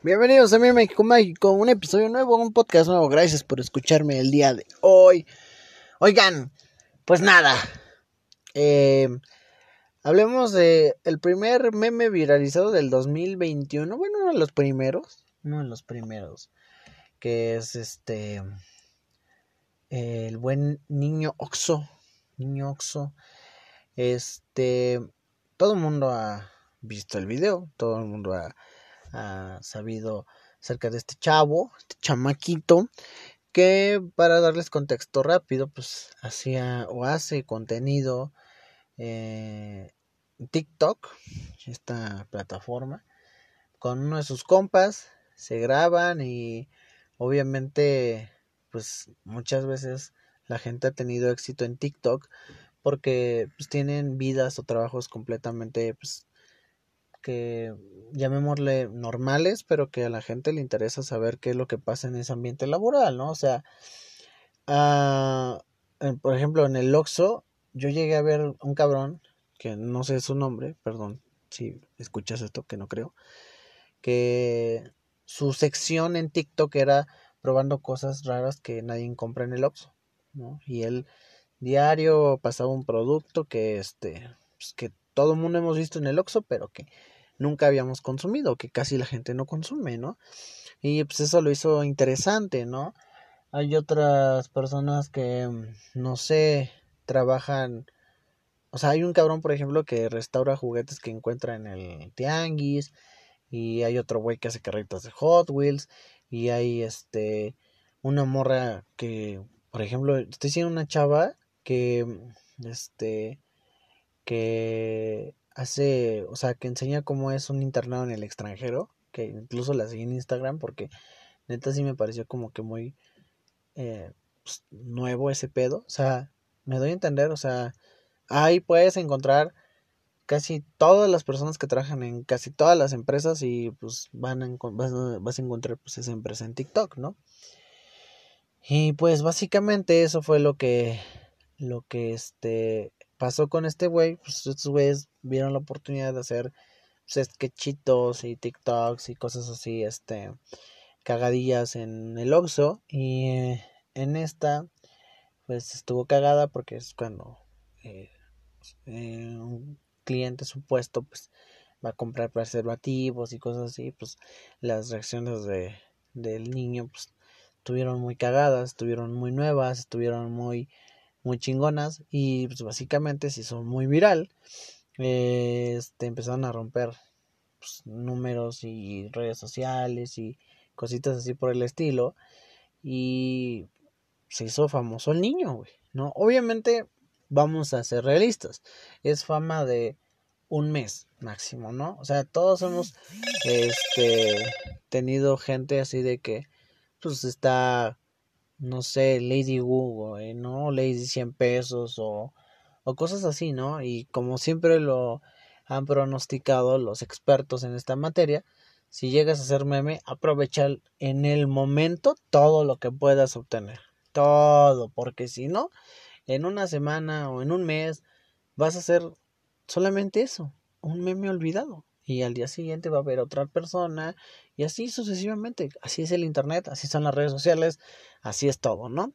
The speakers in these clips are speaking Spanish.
Bienvenidos a mi México Mágico, un episodio nuevo, un podcast nuevo. Gracias por escucharme el día de hoy. Oigan, pues nada. Eh, hablemos de el primer meme viralizado del 2021. Bueno, uno de los primeros. Uno de los primeros. Que es este. El buen niño Oxo. Niño Oxo. Este. Todo el mundo ha visto el video. Todo el mundo ha ha sabido acerca de este chavo, este chamaquito, que para darles contexto rápido, pues hacía o hace contenido eh, TikTok, esta plataforma, con uno de sus compas, se graban y obviamente pues muchas veces la gente ha tenido éxito en TikTok porque pues tienen vidas o trabajos completamente pues llamémosle normales, pero que a la gente le interesa saber qué es lo que pasa en ese ambiente laboral, ¿no? O sea, ah, por ejemplo, en el Oxxo, yo llegué a ver un cabrón, que no sé su nombre, perdón si escuchas esto, que no creo, que su sección en TikTok era probando cosas raras que nadie compra en el Oxxo, ¿no? Y él diario pasaba un producto que, este, pues, que todo el mundo hemos visto en el Oxxo, pero que nunca habíamos consumido, que casi la gente no consume, ¿no? Y pues eso lo hizo interesante, ¿no? Hay otras personas que, mm, no sé, trabajan, o sea, hay un cabrón, por ejemplo, que restaura juguetes que encuentra en el tianguis, y hay otro güey que hace carritos de Hot Wheels, y hay este, una morra que, por ejemplo, estoy siendo una chava que, mm, este, que hace, o sea, que enseña cómo es un internado en el extranjero, que incluso la seguí en Instagram porque neta sí me pareció como que muy eh, pues, nuevo ese pedo, o sea, me doy a entender, o sea, ahí puedes encontrar casi todas las personas que trabajan en casi todas las empresas y pues van a, vas, vas a encontrar pues esa empresa en TikTok, ¿no? Y pues básicamente eso fue lo que lo que este pasó con este güey, pues estos güeyes vieron la oportunidad de hacer pues, sketchitos y TikToks y cosas así, este, cagadillas en el Oxxo y eh, en esta pues estuvo cagada porque es cuando eh, eh, un cliente supuesto pues va a comprar preservativos y cosas así, pues las reacciones de, del niño pues estuvieron muy cagadas, estuvieron muy nuevas, estuvieron muy muy chingonas y pues básicamente se hizo muy viral. este, empezaron a romper pues, números y redes sociales y cositas así por el estilo y se hizo famoso el niño, güey, ¿no? Obviamente vamos a ser realistas, es fama de un mes máximo, ¿no? O sea, todos hemos este tenido gente así de que pues está no sé, Lady Google, ¿no? Lady 100 pesos o, o cosas así, ¿no? Y como siempre lo han pronosticado los expertos en esta materia, si llegas a ser meme, aprovecha en el momento todo lo que puedas obtener. Todo, porque si no, en una semana o en un mes vas a hacer solamente eso, un meme olvidado y al día siguiente va a haber otra persona y así sucesivamente. Así es el Internet, así son las redes sociales, así es todo, ¿no?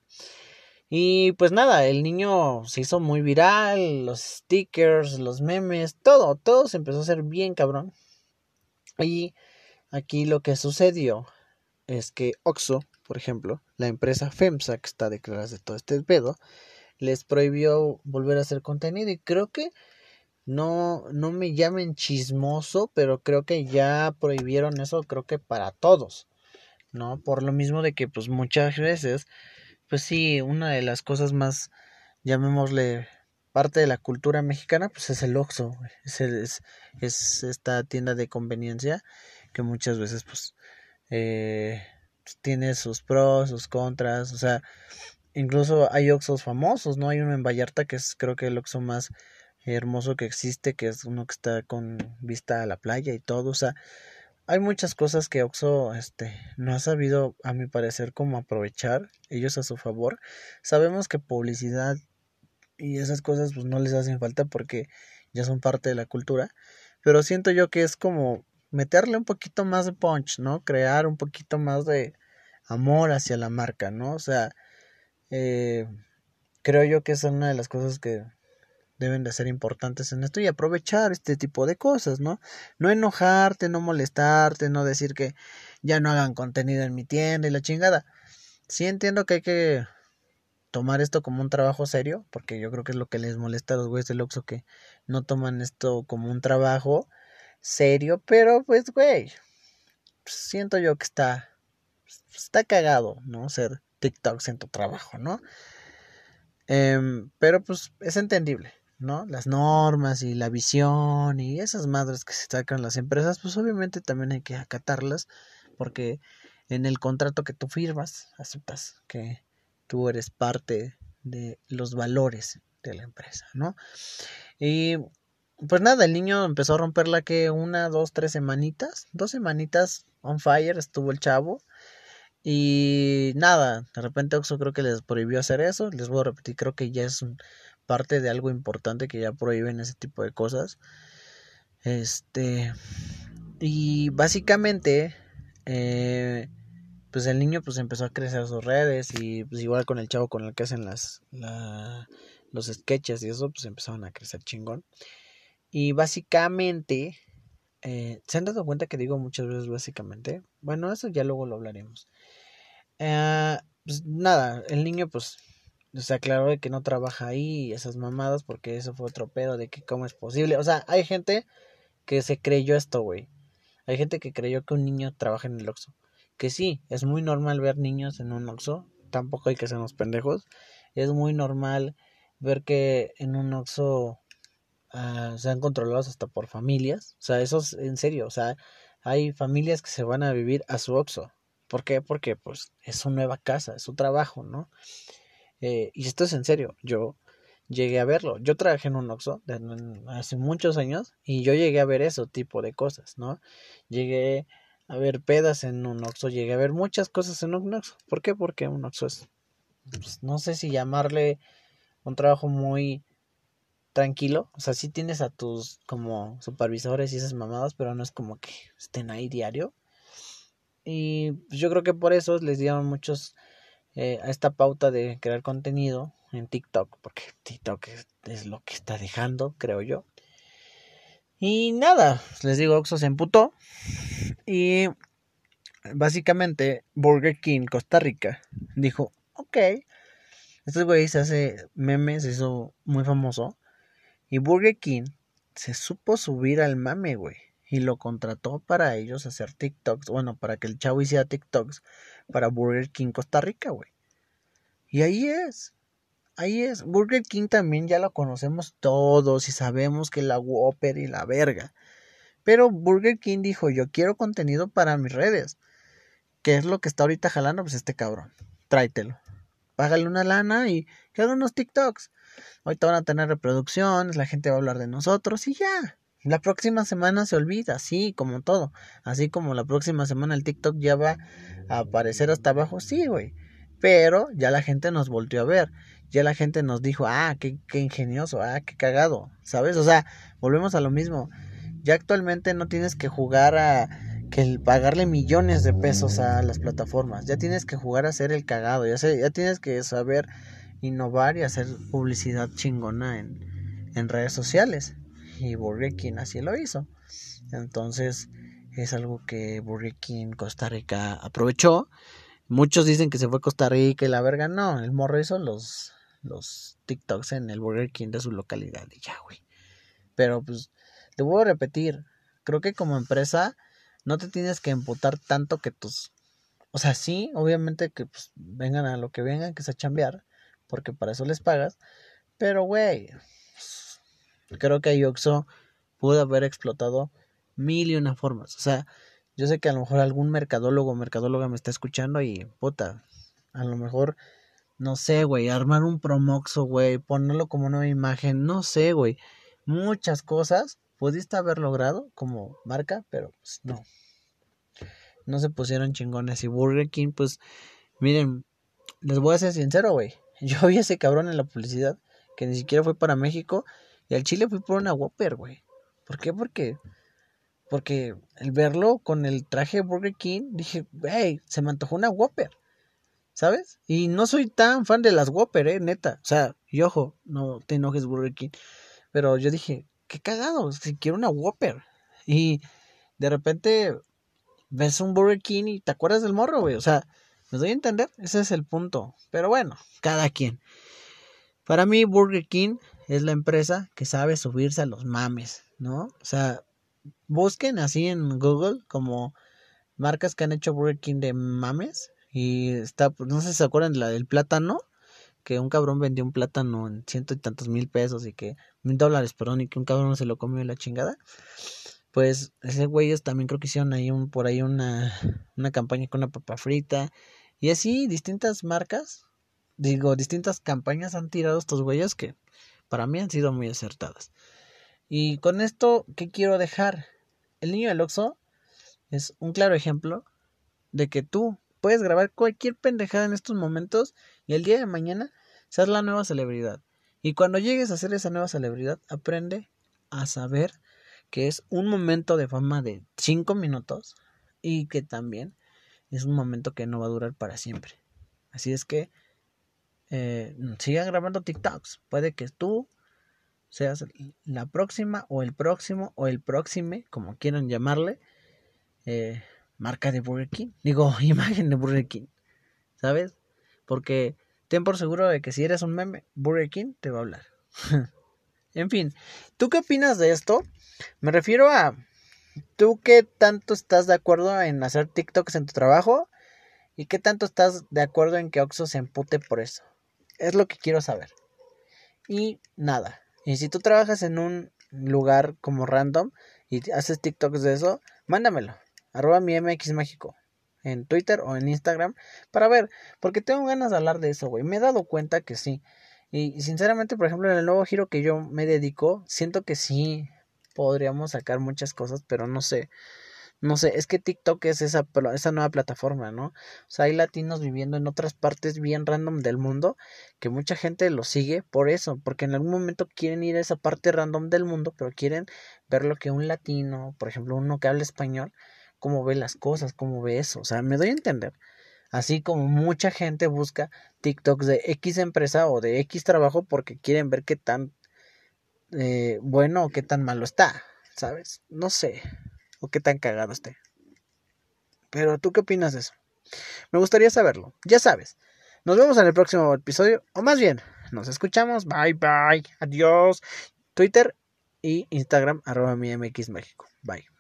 Y pues nada, el niño se hizo muy viral, los stickers, los memes, todo, todo se empezó a hacer bien cabrón. Y aquí lo que sucedió es que Oxo, por ejemplo, la empresa FEMSA que está detrás de todo este pedo, les prohibió volver a hacer contenido y creo que no, no me llamen chismoso, pero creo que ya prohibieron eso, creo que para todos, ¿no? Por lo mismo de que, pues muchas veces, pues sí, una de las cosas más, llamémosle, parte de la cultura mexicana, pues es el Oxxo, es, es, es esta tienda de conveniencia que muchas veces, pues, eh, tiene sus pros, sus contras, o sea, incluso hay Oxxos famosos, ¿no? Hay uno en Vallarta que es creo que el Oxxo más hermoso que existe, que es uno que está con vista a la playa y todo, o sea, hay muchas cosas que Oxo este no ha sabido a mi parecer cómo aprovechar ellos a su favor. Sabemos que publicidad y esas cosas pues no les hacen falta porque ya son parte de la cultura, pero siento yo que es como meterle un poquito más de punch, ¿no? Crear un poquito más de amor hacia la marca, ¿no? O sea, eh, creo yo que es una de las cosas que deben de ser importantes en esto y aprovechar este tipo de cosas, ¿no? No enojarte, no molestarte, no decir que ya no hagan contenido en mi tienda y la chingada. Sí entiendo que hay que tomar esto como un trabajo serio, porque yo creo que es lo que les molesta a los güeyes del Oxxo que no toman esto como un trabajo serio, pero pues güey, siento yo que está está cagado, ¿no? Ser TikToks en tu trabajo, ¿no? Em, pero pues es entendible, ¿no? Las normas y la visión y esas madres que se sacan las empresas, pues obviamente también hay que acatarlas porque en el contrato que tú firmas aceptas que tú eres parte de los valores de la empresa, ¿no? Y pues nada, el niño empezó a romperla que una, dos, tres semanitas, dos semanitas on fire estuvo el chavo. Y nada, de repente Oxxo creo que les prohibió hacer eso. Les voy a repetir, creo que ya es parte de algo importante que ya prohíben ese tipo de cosas. Este. Y básicamente. Eh, pues el niño pues empezó a crecer sus redes y pues igual con el chavo con el que hacen las los sketches y eso pues empezaron a crecer chingón y básicamente eh, se han dado cuenta que digo muchas veces básicamente bueno eso ya luego lo hablaremos eh, pues nada el niño pues se aclaró de que no trabaja ahí esas mamadas porque eso fue otro pedo de que cómo es posible o sea hay gente que se creyó esto güey hay gente que creyó que un niño trabaja en el Oxxo que sí, es muy normal ver niños en un Oxxo, tampoco hay que ser unos pendejos, es muy normal ver que en un Oxxo uh, sean controlados hasta por familias, o sea, eso es en serio, o sea, hay familias que se van a vivir a su Oxxo, ¿por qué? Porque pues es su nueva casa, es su trabajo, ¿no? Eh, y esto es en serio, yo llegué a verlo. Yo trabajé en un Oxxo hace muchos años y yo llegué a ver ese tipo de cosas, ¿no? Llegué a ver pedas en un Oxxo, llegué a ver muchas cosas en un Oxxo. ¿Por qué? Porque un Oxxo es, pues, no sé si llamarle un trabajo muy tranquilo. O sea, sí tienes a tus como supervisores y esas mamadas, pero no es como que estén ahí diario. Y pues, yo creo que por eso les dieron muchos eh, a esta pauta de crear contenido en TikTok, porque TikTok es, lo que está dejando, creo yo. Y nada, les digo, Oxxo se emputó y básicamente Burger King Costa Rica dijo, ok, este güey se hace memes, se hizo muy famoso. Y Burger King se supo subir al mame, güey. Y lo contrató para ellos hacer TikToks. Bueno, para que el chavo hiciera TikToks para Burger King Costa Rica, güey. Y ahí es. Ahí es. Burger King también ya lo conocemos todos y sabemos que la Whopper y la verga. Pero Burger King dijo, yo quiero contenido para mis redes. ¿Qué es lo que está ahorita jalando? Pues este cabrón. Tráetelo. Págale una lana y que haga unos TikToks. Ahorita van a tener reproducciones, la gente va a hablar de nosotros y ya. La próxima semana se olvida, así como todo. Así como la próxima semana el TikTok ya va a aparecer hasta abajo, sí, güey. Pero ya la gente nos volvió a ver. Ya la gente nos dijo, ah, qué, qué ingenioso, ah, qué cagado. ¿Sabes? O sea, volvemos a lo mismo ya actualmente no tienes que jugar a que pagarle millones de pesos a las plataformas. Ya tienes que jugar a ser el cagado. Ya, ya tienes que saber innovar y hacer publicidad chingona en, en redes sociales. Y Burger King así lo hizo. Entonces es algo que Burger King Costa Rica aprovechó. Muchos dicen que se fue a Costa Rica y la verga. No, el morro hizo los, los TikToks en el Burger King de su localidad. Y ya. Pero pues te voy a repetir, creo que como empresa no te tienes que emputar tanto que tus... O sea, sí, obviamente que pues, vengan a lo que vengan, que es a chambear, porque para eso les pagas. Pero, güey, creo que Ayoxo pudo haber explotado mil y una formas. O sea, yo sé que a lo mejor algún mercadólogo o mercadóloga me está escuchando y, puta, a lo mejor, no sé, güey, armar un promoxo, güey, ponerlo como nueva imagen, no sé, güey, muchas cosas pudiste haber logrado como marca, pero pues no. No se pusieron chingones. Y Burger King, pues, miren, les voy a ser sincero, güey. Yo vi a ese cabrón en la publicidad que ni siquiera fue para México. Y al Chile fui por una Whopper, güey. ¿Por qué? Porque, Porque el verlo con el traje de Burger King, dije, hey, se me antojó una Whopper. ¿Sabes? Y no soy tan fan de las Whopper, eh, neta. O sea, y ojo, no te enojes Burger King. Pero yo dije, qué cagado, si quiero una Whopper. Y de repente ves un Burger King y te acuerdas del morro, güey. O sea, ¿me doy a entender? Ese es el punto. Pero bueno, cada quien. Para mí, Burger King es la empresa que sabe subirse a los mames, ¿no? O sea, busquen así en Google como marcas que han hecho Burger King de mames. Y está, no sé si se acuerdan de la del plátano, que un cabrón vendió un plátano en ciento y tantos mil pesos y que, mil dólares, perdón, y que un cabrón se lo comió en la chingada. Pues ese güeyes también creo que hicieron ahí un, por ahí una, una campaña con una papa frita. Y así distintas marcas, digo, distintas campañas han tirado estos güeyes que para mí han sido muy acertadas. Y con esto, ¿qué quiero dejar? El niño del Oxxo es un claro ejemplo de que tú puedes grabar cualquier pendejada en estos momentos y el día de mañana seas la nueva celebridad. Y cuando llegues a ser esa nueva celebridad, aprende a saber que es un momento de fama de 5 minutos y que también es un momento que no va a durar para siempre. Así es que eh, sigan grabando TikToks. Puede que tú seas la próxima o el próximo o el próxime, como quieran llamarle, eh, marca de Burger King. Digo, imagen de Burger King. ¿Sabes? Porque ten por seguro de que si eres un meme, Burger King te va a hablar. en fin, ¿tú qué opinas de esto? Me refiero a tú qué tanto estás de acuerdo en hacer TikToks en tu trabajo y qué tanto estás de acuerdo en que Oxo se empute por eso. Es lo que quiero saber. Y nada. Y si tú trabajas en un lugar como random y haces TikToks de eso, mándamelo arroba mi MX México, en Twitter o en Instagram, para ver, porque tengo ganas de hablar de eso, güey. Me he dado cuenta que sí. Y sinceramente, por ejemplo, en el nuevo giro que yo me dedico, siento que sí podríamos sacar muchas cosas, pero no sé. No sé, es que TikTok es esa, esa nueva plataforma, ¿no? O sea, hay latinos viviendo en otras partes bien random del mundo que mucha gente lo sigue por eso, porque en algún momento quieren ir a esa parte random del mundo, pero quieren ver lo que un latino, por ejemplo, uno que habla español, cómo ve las cosas, cómo ve eso. O sea, me doy a entender. Así como mucha gente busca TikToks de X empresa o de X trabajo porque quieren ver qué tan eh, bueno o qué tan malo está, ¿sabes? No sé. O qué tan cagado esté. Pero tú qué opinas de eso? Me gustaría saberlo. Ya sabes. Nos vemos en el próximo episodio. O más bien, nos escuchamos. Bye bye. Adiós. Twitter y Instagram arroba mi MX México. Bye.